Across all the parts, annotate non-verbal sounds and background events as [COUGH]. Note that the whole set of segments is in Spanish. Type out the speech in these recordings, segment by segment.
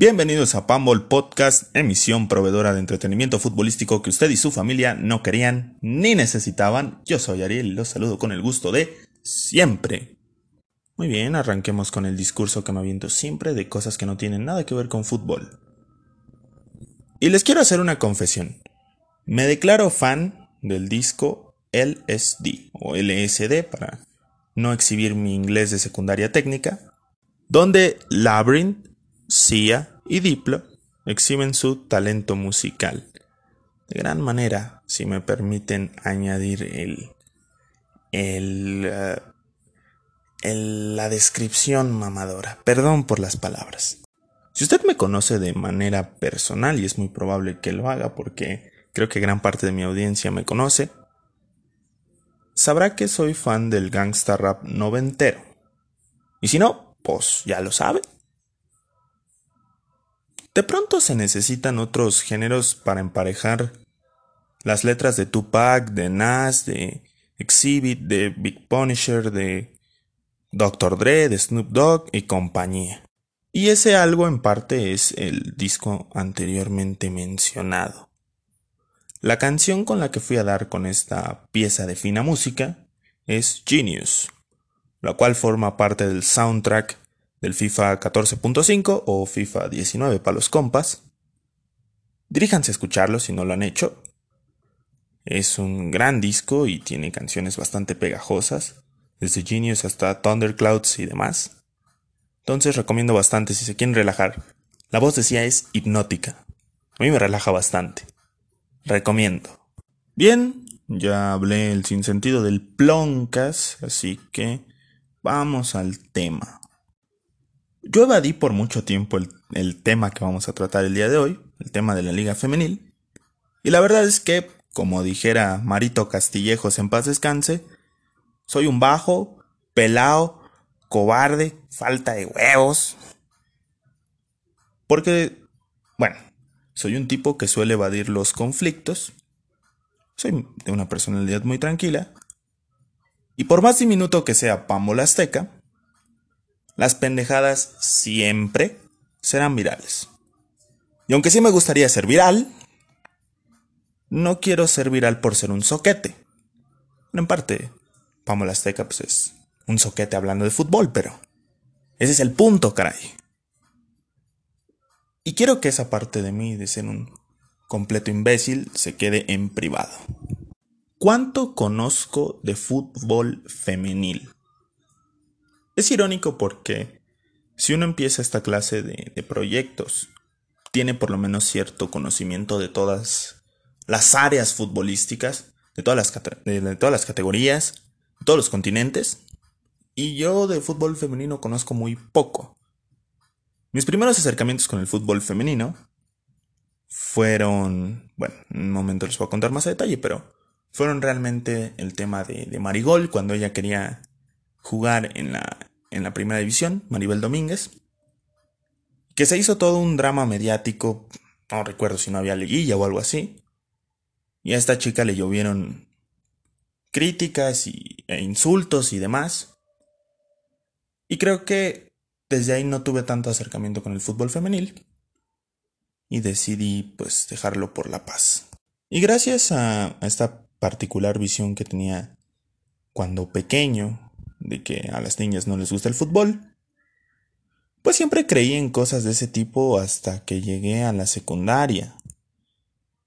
Bienvenidos a Pambol Podcast, emisión proveedora de entretenimiento futbolístico que usted y su familia no querían ni necesitaban. Yo soy Ariel y los saludo con el gusto de siempre. Muy bien, arranquemos con el discurso que me aviento siempre de cosas que no tienen nada que ver con fútbol. Y les quiero hacer una confesión. Me declaro fan del disco LSD o LSD para no exhibir mi inglés de secundaria técnica, donde Labyrinth, Sia y Diplo exhiben su talento musical. De gran manera, si me permiten añadir el, eh, el, la descripción mamadora. Perdón por las palabras. Si usted me conoce de manera personal, y es muy probable que lo haga porque creo que gran parte de mi audiencia me conoce, sabrá que soy fan del gangsta rap noventero. Y si no, pues ya lo sabe. De pronto se necesitan otros géneros para emparejar las letras de Tupac, de Nas, de Exhibit, de Big Punisher, de Dr. Dre, de Snoop Dogg y compañía. Y ese algo en parte es el disco anteriormente mencionado. La canción con la que fui a dar con esta pieza de fina música es Genius, la cual forma parte del soundtrack del FIFA 14.5 o FIFA 19 para los compas. Diríjanse a escucharlo si no lo han hecho. Es un gran disco y tiene canciones bastante pegajosas, desde Genius hasta Thunderclouds y demás. Entonces recomiendo bastante si se quieren relajar. La voz decía es hipnótica. A mí me relaja bastante. Recomiendo. Bien, ya hablé el sinsentido del ploncas, así que vamos al tema. Yo evadí por mucho tiempo el, tema que vamos a tratar el día de hoy, el tema de la liga femenil, y la verdad es que, como dijera Marito Castillejos en paz descanse, soy un bajo, pelao, cobarde, falta de huevos. Porque, bueno, soy un tipo que suele evadir los conflictos. Soy de una personalidad muy tranquila. Y por más diminuto que sea Pambola Azteca, las pendejadas siempre serán virales. Y aunque sí me gustaría ser viral, no quiero ser viral por ser un soquete. En parte, Pambola Azteca pues es un soquete hablando de fútbol, pero ese es el punto, caray. Y quiero que esa parte de mí, de ser un completo imbécil, se quede en privado. ¿Cuánto conozco de fútbol femenil? Es irónico porque si uno empieza esta clase de, proyectos, tiene por lo menos cierto conocimiento de todas las áreas futbolísticas, de todas las, de todas las categorías, de todos los continentes, y yo de fútbol femenino conozco muy poco. Mis primeros acercamientos con el fútbol femenino fueron, bueno, en un momento les voy a contar más a detalle, pero fueron realmente el tema de, de Marigol cuando ella quería jugar en la, en la primera división, Maribel Domínguez, que se hizo todo un drama mediático, no recuerdo si no había liguilla o algo así, y a esta chica le llovieron críticas y, e insultos y demás, y creo que desde ahí no tuve tanto acercamiento con el fútbol femenil y decidí pues dejarlo por la paz. Y gracias a, a esta particular visión que tenía cuando pequeño de que a las niñas no les gusta el fútbol, pues siempre creí en cosas de ese tipo hasta que llegué a la secundaria.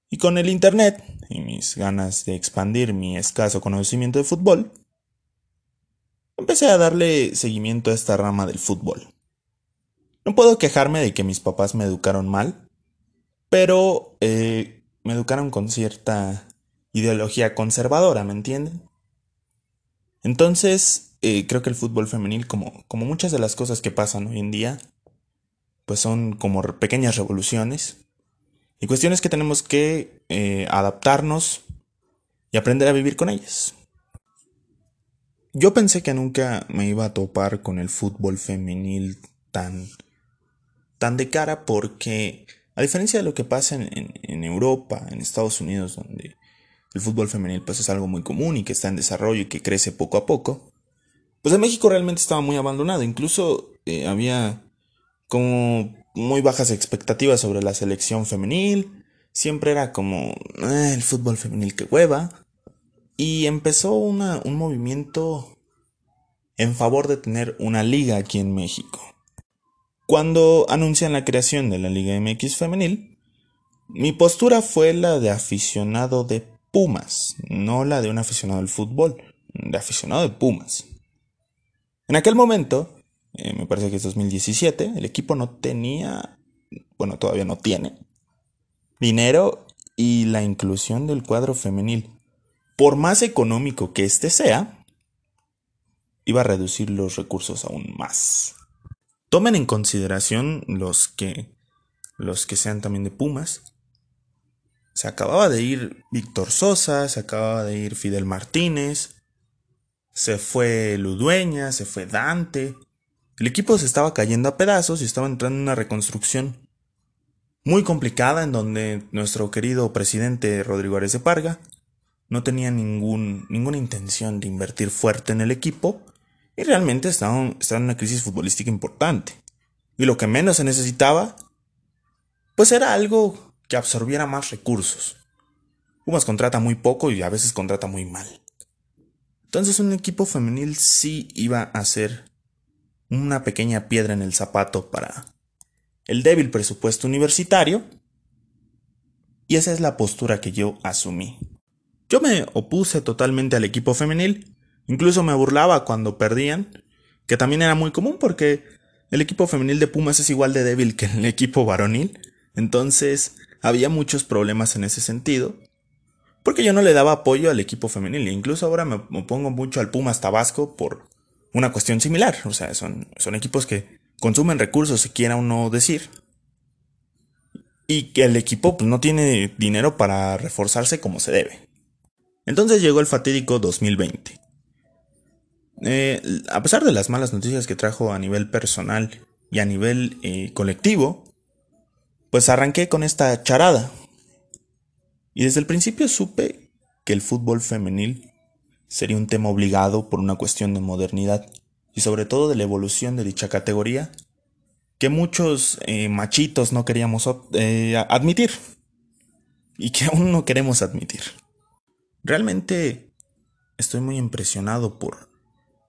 Y con el Internet y mis ganas de expandir mi escaso conocimiento de fútbol, empecé a darle seguimiento a esta rama del fútbol. No puedo quejarme de que mis papás me educaron mal, pero eh, me educaron con cierta ideología conservadora, ¿me entienden? Entonces, eh, creo que el fútbol femenil, como, como muchas de las cosas que pasan hoy en día, pues son como pequeñas revoluciones y cuestiones que tenemos que eh, adaptarnos y aprender a vivir con ellas. Yo pensé que nunca me iba a topar con el fútbol femenil tan tan de cara porque, a diferencia de lo que pasa en, en, Europa, en Estados Unidos, donde el fútbol femenil pues es algo muy común y que está en desarrollo y que crece poco a poco, pues en México realmente estaba muy abandonado. Incluso eh, había como muy bajas expectativas sobre la selección femenil, siempre era como eh, el fútbol femenil que hueva, y empezó un movimiento en favor de tener una liga aquí en México. Cuando anuncian la creación de la Liga MX femenil, mi postura fue la de aficionado de Pumas, no la de un aficionado del fútbol, de aficionado de Pumas. En aquel momento, eh, me parece que es 2017, el equipo no tenía, bueno, todavía no tiene, dinero y la inclusión del cuadro femenil, por más económico que éste sea, iba a reducir los recursos aún más. Tomen en consideración los que los que sean también de Pumas. Se acababa de ir Víctor Sosa, se acababa de ir Fidel Martínez, se fue Ludueña, se fue Dante. El equipo se estaba cayendo a pedazos y estaba entrando en una reconstrucción muy complicada en donde nuestro querido presidente Rodrigo Ares de Parga no tenía ningún, ninguna intención de invertir fuerte en el equipo y realmente estaba, en una crisis futbolística importante. Y lo que menos se necesitaba, pues era algo que absorbiera más recursos. Pumas contrata muy poco y a veces contrata muy mal. Entonces un equipo femenil sí iba a ser una pequeña piedra en el zapato para el débil presupuesto universitario. Y esa es la postura que yo asumí. Yo me opuse totalmente al equipo femenil, incluso me burlaba cuando perdían, que también era muy común porque el equipo femenil de Pumas es igual de débil que el equipo varonil, entonces había muchos problemas en ese sentido, porque yo no le daba apoyo al equipo femenil. Incluso ahora me, pongo mucho al Pumas Tabasco por una cuestión similar. O sea, son, son equipos que consumen recursos, si quiera uno decir. Y que el equipo pues, no tiene dinero para reforzarse como se debe. Entonces llegó el fatídico 2020. Eh, a pesar de las malas noticias que trajo a nivel personal y a nivel eh, colectivo, pues arranqué con esta charada. Y desde el principio supe que el fútbol femenil sería un tema obligado por una cuestión de modernidad y sobre todo de la evolución de dicha categoría que muchos eh, machitos no queríamos eh, admitir y que [LAUGHS] aún no queremos admitir. Realmente estoy muy impresionado por,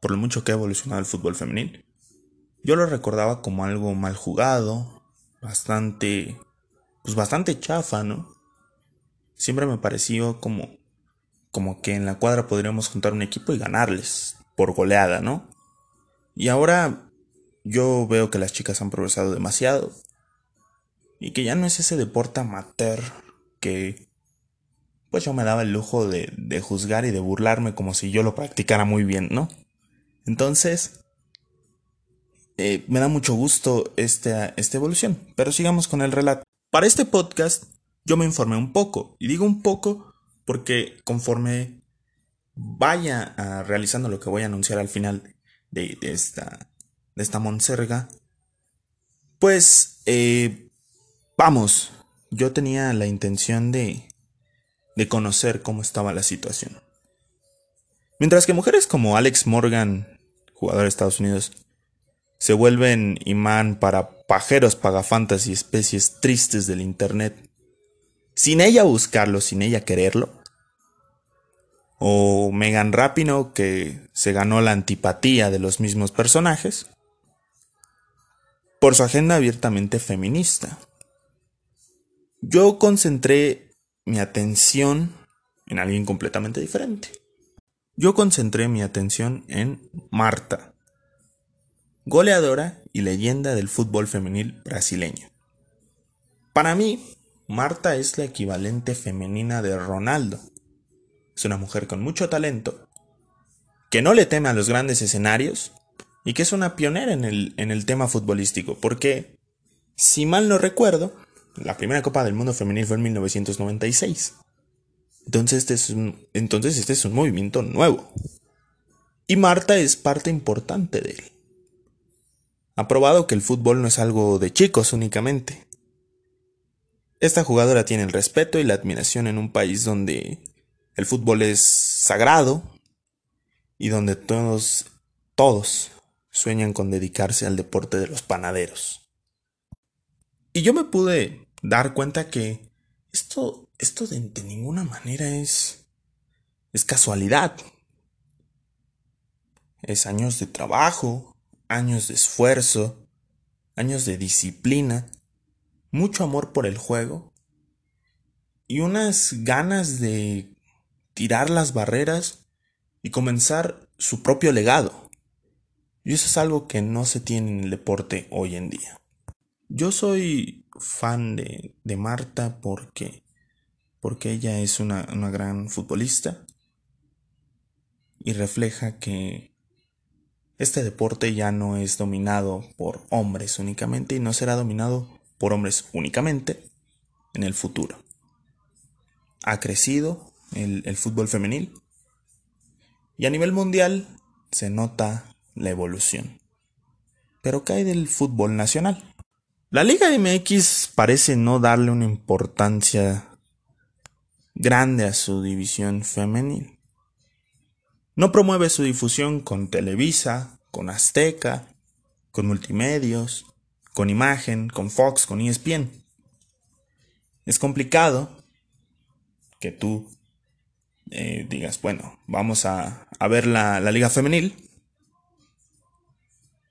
por lo mucho que ha evolucionado el fútbol femenil. Yo lo recordaba como algo mal jugado, bastante, pues bastante chafa, ¿no? Siempre me pareció como, como que en la cuadra podríamos juntar un equipo y ganarles por goleada, ¿no? Y ahora yo veo que las chicas han progresado demasiado y que ya no es ese deporte amateur que pues yo me daba el lujo de, de juzgar y de burlarme como si yo lo practicara muy bien, ¿no? Entonces, eh, me da mucho gusto esta, esta evolución, pero sigamos con el relato. Para este podcast yo me informé un poco. Y digo un poco porque conforme vaya ah, realizando lo que voy a anunciar al final de, esta, de esta monserga, pues eh, vamos, yo tenía la intención de, de conocer cómo estaba la situación. Mientras que mujeres como Alex Morgan, jugador de Estados Unidos, se vuelven imán para pajeros, pagafantas y especies tristes del Internet, sin ella buscarlo, sin ella quererlo. O Megan Rapino, que se ganó la antipatía de los mismos personajes, por su agenda abiertamente feminista. Yo concentré mi atención en alguien completamente diferente. Yo concentré mi atención en Marta, goleadora y leyenda del fútbol femenil brasileño. Para mí, Marta es la equivalente femenina de Ronaldo. Es una mujer con mucho talento, que no le teme a los grandes escenarios y que es una pionera en el, en el tema futbolístico, porque, si mal no recuerdo, la primera Copa del Mundo femenil fue en 1996. Entonces este es un, entonces este es un movimiento nuevo. Y Marta es parte importante de él. Ha probado que el fútbol no es algo de chicos únicamente, esta jugadora tiene el respeto y la admiración en un país donde el fútbol es sagrado y donde todos, todos sueñan con dedicarse al deporte de los panaderos. Y yo me pude dar cuenta que esto, esto de, ninguna manera es, es casualidad. Es años de trabajo, años de esfuerzo, años de disciplina, mucho amor por el juego y unas ganas de tirar las barreras y comenzar su propio legado. Y eso es algo que no se tiene en el deporte hoy en día. Yo soy fan de, de Marta porque, porque ella es una, una gran futbolista y refleja que este deporte ya no es dominado por hombres únicamente y no será dominado por hombres únicamente en el futuro. Ha crecido el, el fútbol femenil y a nivel mundial se nota la evolución. Pero ¿qué hay del fútbol nacional? La Liga MX parece no darle una importancia grande a su división femenil. No promueve su difusión con Televisa, con Azteca, con Multimedios, con Imagen, con Fox, con ESPN. Es complicado que tú eh, digas, bueno, vamos a, ver la, liga femenil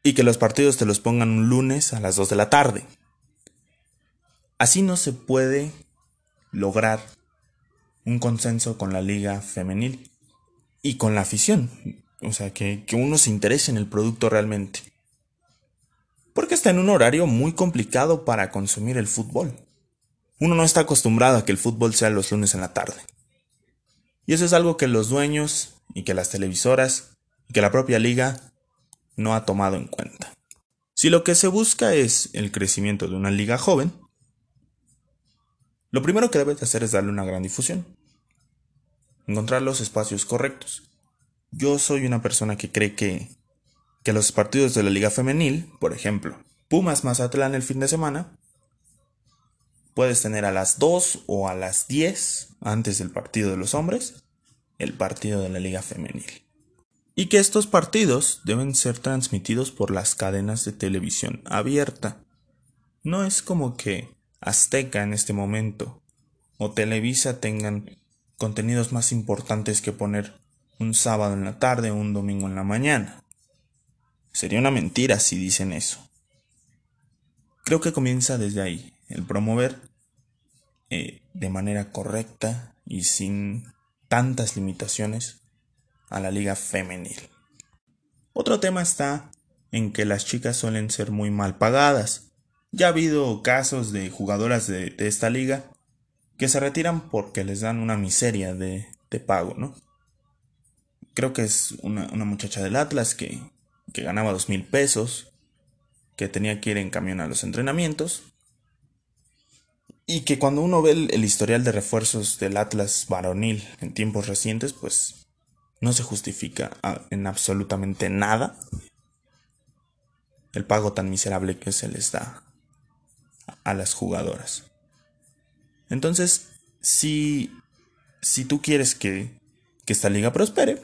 y que los partidos te los pongan un lunes a las 2 de la tarde. Así no se puede lograr un consenso con la liga femenil y con la afición. O sea, que uno se interese en el producto realmente. Porque está en un horario muy complicado para consumir el fútbol. Uno no está acostumbrado a que el fútbol sea los lunes en la tarde. Y eso es algo que los dueños y que las televisoras y que la propia liga no ha tomado en cuenta. Si lo que se busca es el crecimiento de una liga joven, lo primero que debes hacer es darle una gran difusión encontrar los espacios correctos. Yo soy una persona que cree que, que los partidos de la liga femenil, por ejemplo, Pumas Mazatlán el fin de semana, puedes tener a las 2 o a las 10 antes del partido de los hombres, el partido de la liga femenil. Y que estos partidos deben ser transmitidos por las cadenas de televisión abierta. No es como que Azteca en este momento o Televisa tengan contenidos más importantes que poner un sábado en la tarde o un domingo en la mañana. Sería una mentira si dicen eso. Creo que comienza desde ahí, el promover eh, de manera correcta y sin tantas limitaciones a la liga femenil. Otro tema está en que las chicas suelen ser muy mal pagadas. Ya ha habido casos de jugadoras de, esta liga que se retiran porque les dan una miseria de, pago, ¿no? Creo que es una muchacha del Atlas que, que ganaba dos mil pesos, que tenía que ir en camión a los entrenamientos, y que cuando uno ve el, historial de refuerzos del Atlas varonil en tiempos recientes, pues no se justifica en absolutamente nada el pago tan miserable que se les da a las jugadoras. Entonces, si, si tú quieres que, que esta liga prospere,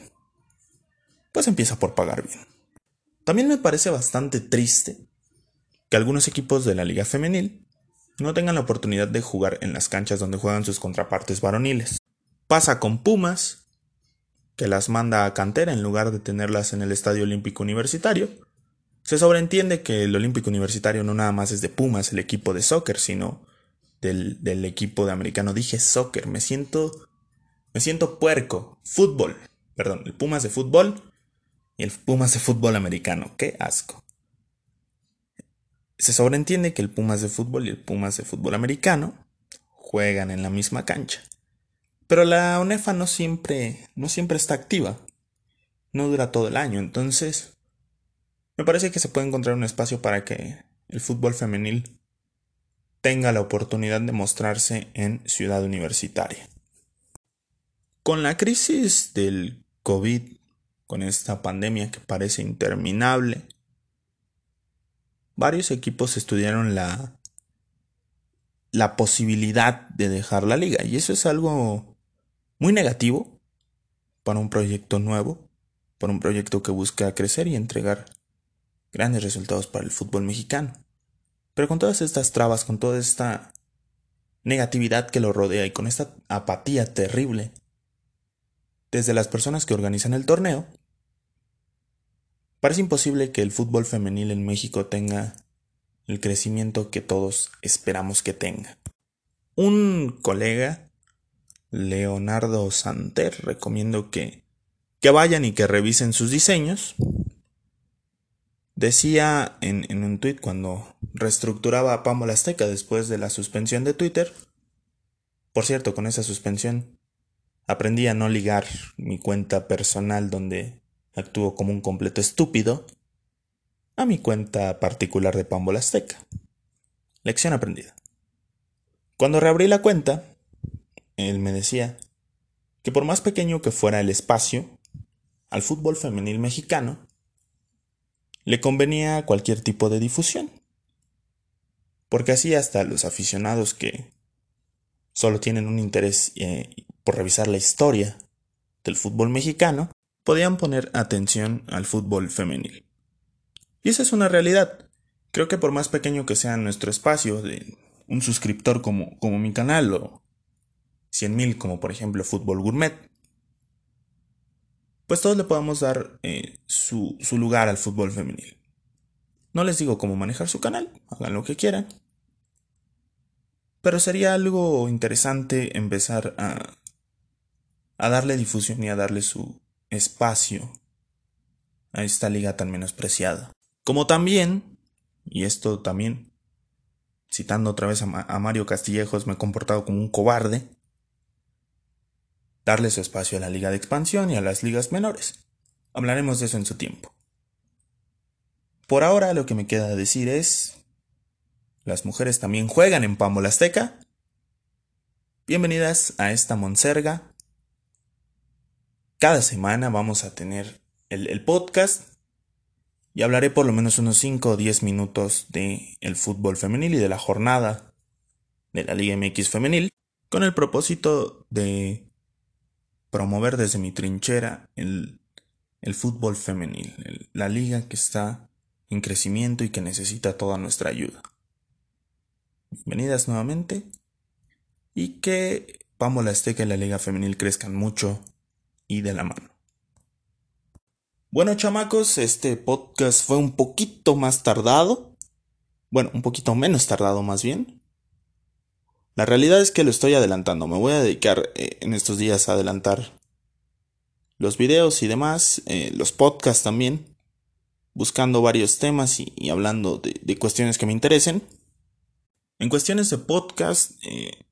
pues empieza por pagar bien. También me parece bastante triste que algunos equipos de la liga femenil no tengan la oportunidad de jugar en las canchas donde juegan sus contrapartes varoniles. Pasa con Pumas, que las manda a cantera en lugar de tenerlas en el Estadio Olímpico Universitario. Se sobreentiende que el Olímpico Universitario no nada más es de Pumas, el equipo de soccer, sino del, equipo de americano. Dije soccer, me siento, me siento puerco. Fútbol, perdón, el Pumas de fútbol y el Pumas de fútbol americano. Qué asco. Se sobreentiende que el Pumas de fútbol y el Pumas de fútbol americano juegan en la misma cancha. Pero la UNEFA no siempre, no siempre está activa. No dura todo el año, entonces me parece que se puede encontrar un espacio para que el fútbol femenil tenga la oportunidad de mostrarse en Ciudad Universitaria. Con la crisis del COVID, con esta pandemia que parece interminable, varios equipos estudiaron la, la posibilidad de dejar la liga y eso es algo muy negativo para un proyecto nuevo, para un proyecto que busca crecer y entregar grandes resultados para el fútbol mexicano. Pero con todas estas trabas, con toda esta negatividad que lo rodea y con esta apatía terrible, desde las personas que organizan el torneo, parece imposible que el fútbol femenil en México tenga el crecimiento que todos esperamos que tenga. Un colega, Leonardo Santer, recomiendo que, que vayan y que revisen sus diseños. Decía en, en un tuit cuando reestructuraba a Pamela Azteca después de la suspensión de Twitter. Por cierto, con esa suspensión aprendí a no ligar mi cuenta personal donde actúo como un completo estúpido a mi cuenta particular de Pambola Azteca. Lección aprendida. Cuando reabrí la cuenta, él me decía que por más pequeño que fuera el espacio, al fútbol femenil mexicano le convenía cualquier tipo de difusión. Porque así hasta los aficionados que solo tienen un interés eh, por revisar la historia del fútbol mexicano, podían poner atención al fútbol femenil. Y esa es una realidad. Creo que por más pequeño que sea nuestro espacio un suscriptor como, como mi canal o 100.000 como por ejemplo Fútbol Gourmet, pues todos le podamos dar eh, su, su lugar al fútbol femenil. No les digo cómo manejar su canal, hagan lo que quieran. Pero sería algo interesante empezar a, a darle difusión y a darle su espacio a esta liga tan menospreciada. Como también, y esto también, citando otra vez a, Mario Castillejos, me he comportado como un cobarde, darle su espacio a la liga de expansión y a las ligas menores. Hablaremos de eso en su tiempo. Por ahora lo que me queda decir es, las mujeres también juegan en Pambola Azteca. Bienvenidas a esta monserga. Cada semana vamos a tener el, podcast y hablaré por lo menos unos 5 o 10 minutos de el fútbol femenil y de la jornada de la Liga MX femenil con el propósito de promover desde mi trinchera el, el fútbol femenil, la liga que está en crecimiento y que necesita toda nuestra ayuda. Bienvenidas nuevamente y que Pamela Azteca y la liga femenil crezcan mucho y de la mano. Bueno, chamacos, este podcast fue un poquito más tardado. Bueno, un poquito menos tardado más bien. La realidad es que lo estoy adelantando. Me voy a dedicar eh, en estos días a adelantar los videos y demás, eh, los podcasts también, buscando varios temas y, hablando de, cuestiones que me interesen. En cuestiones de podcast, eh,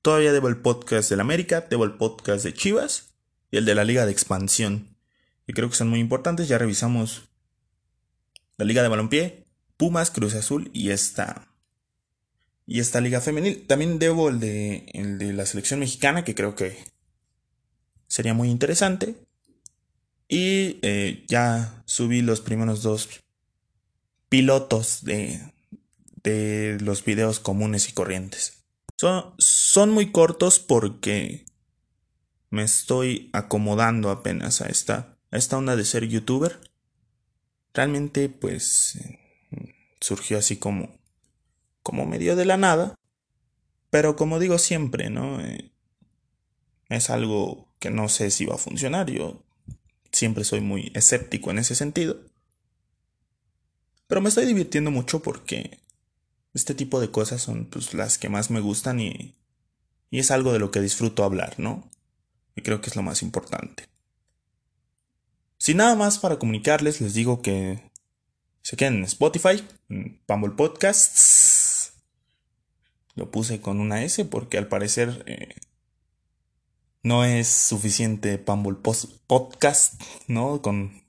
todavía debo el podcast del América, debo el podcast de Chivas y el de la Liga de Expansión que creo que son muy importantes. Ya revisamos la Liga de Balompié, Pumas, Cruz Azul y esta, y esta Liga Femenil. También debo el de, el de la selección mexicana, que creo que sería muy interesante. Y eh, ya subí los primeros dos pilotos de, de los videos comunes y corrientes. Son, son muy cortos porque me estoy acomodando apenas a esta esta onda de ser youtuber, realmente pues surgió así como, como medio de la nada. Pero como digo siempre, ¿no? Eh, es algo que no sé si va a funcionar. Yo siempre soy muy escéptico en ese sentido. Pero me estoy divirtiendo mucho porque este tipo de cosas son pues, las que más me gustan y, y es algo de lo que disfruto hablar, ¿no? Y creo que es lo más importante. Sin nada más para comunicarles, les digo que se queden en Spotify, en Pumble Podcasts. Lo puse con una S porque al parecer eh, no es suficiente Pumble Podcast, ¿no? Con,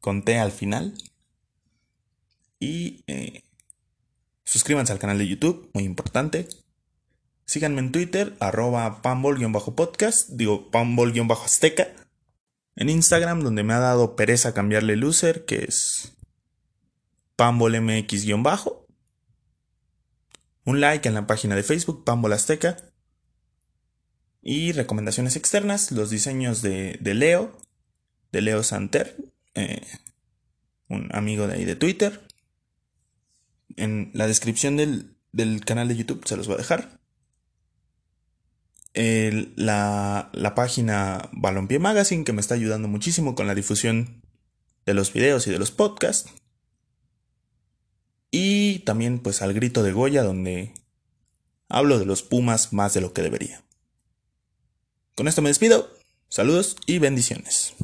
con T al final. Y eh, suscríbanse al canal de YouTube, muy importante. Síganme en Twitter, arroba pambol-podcast, digo pambol-azteca. En Instagram, donde me ha dado pereza cambiarle el user, que es pambolmx-bajo. Un like en la página de Facebook, Pambol Azteca. Y recomendaciones externas, los diseños de, Leo, de Leo Santer, eh, un amigo de ahí de Twitter. en la descripción del, del canal de YouTube se los voy a dejar. La, la página Balompié Magazine que me está ayudando muchísimo con la difusión de los videos y de los podcasts. Y también pues al grito de Goya donde hablo de los Pumas más de lo que debería. Con esto me despido. Saludos y bendiciones.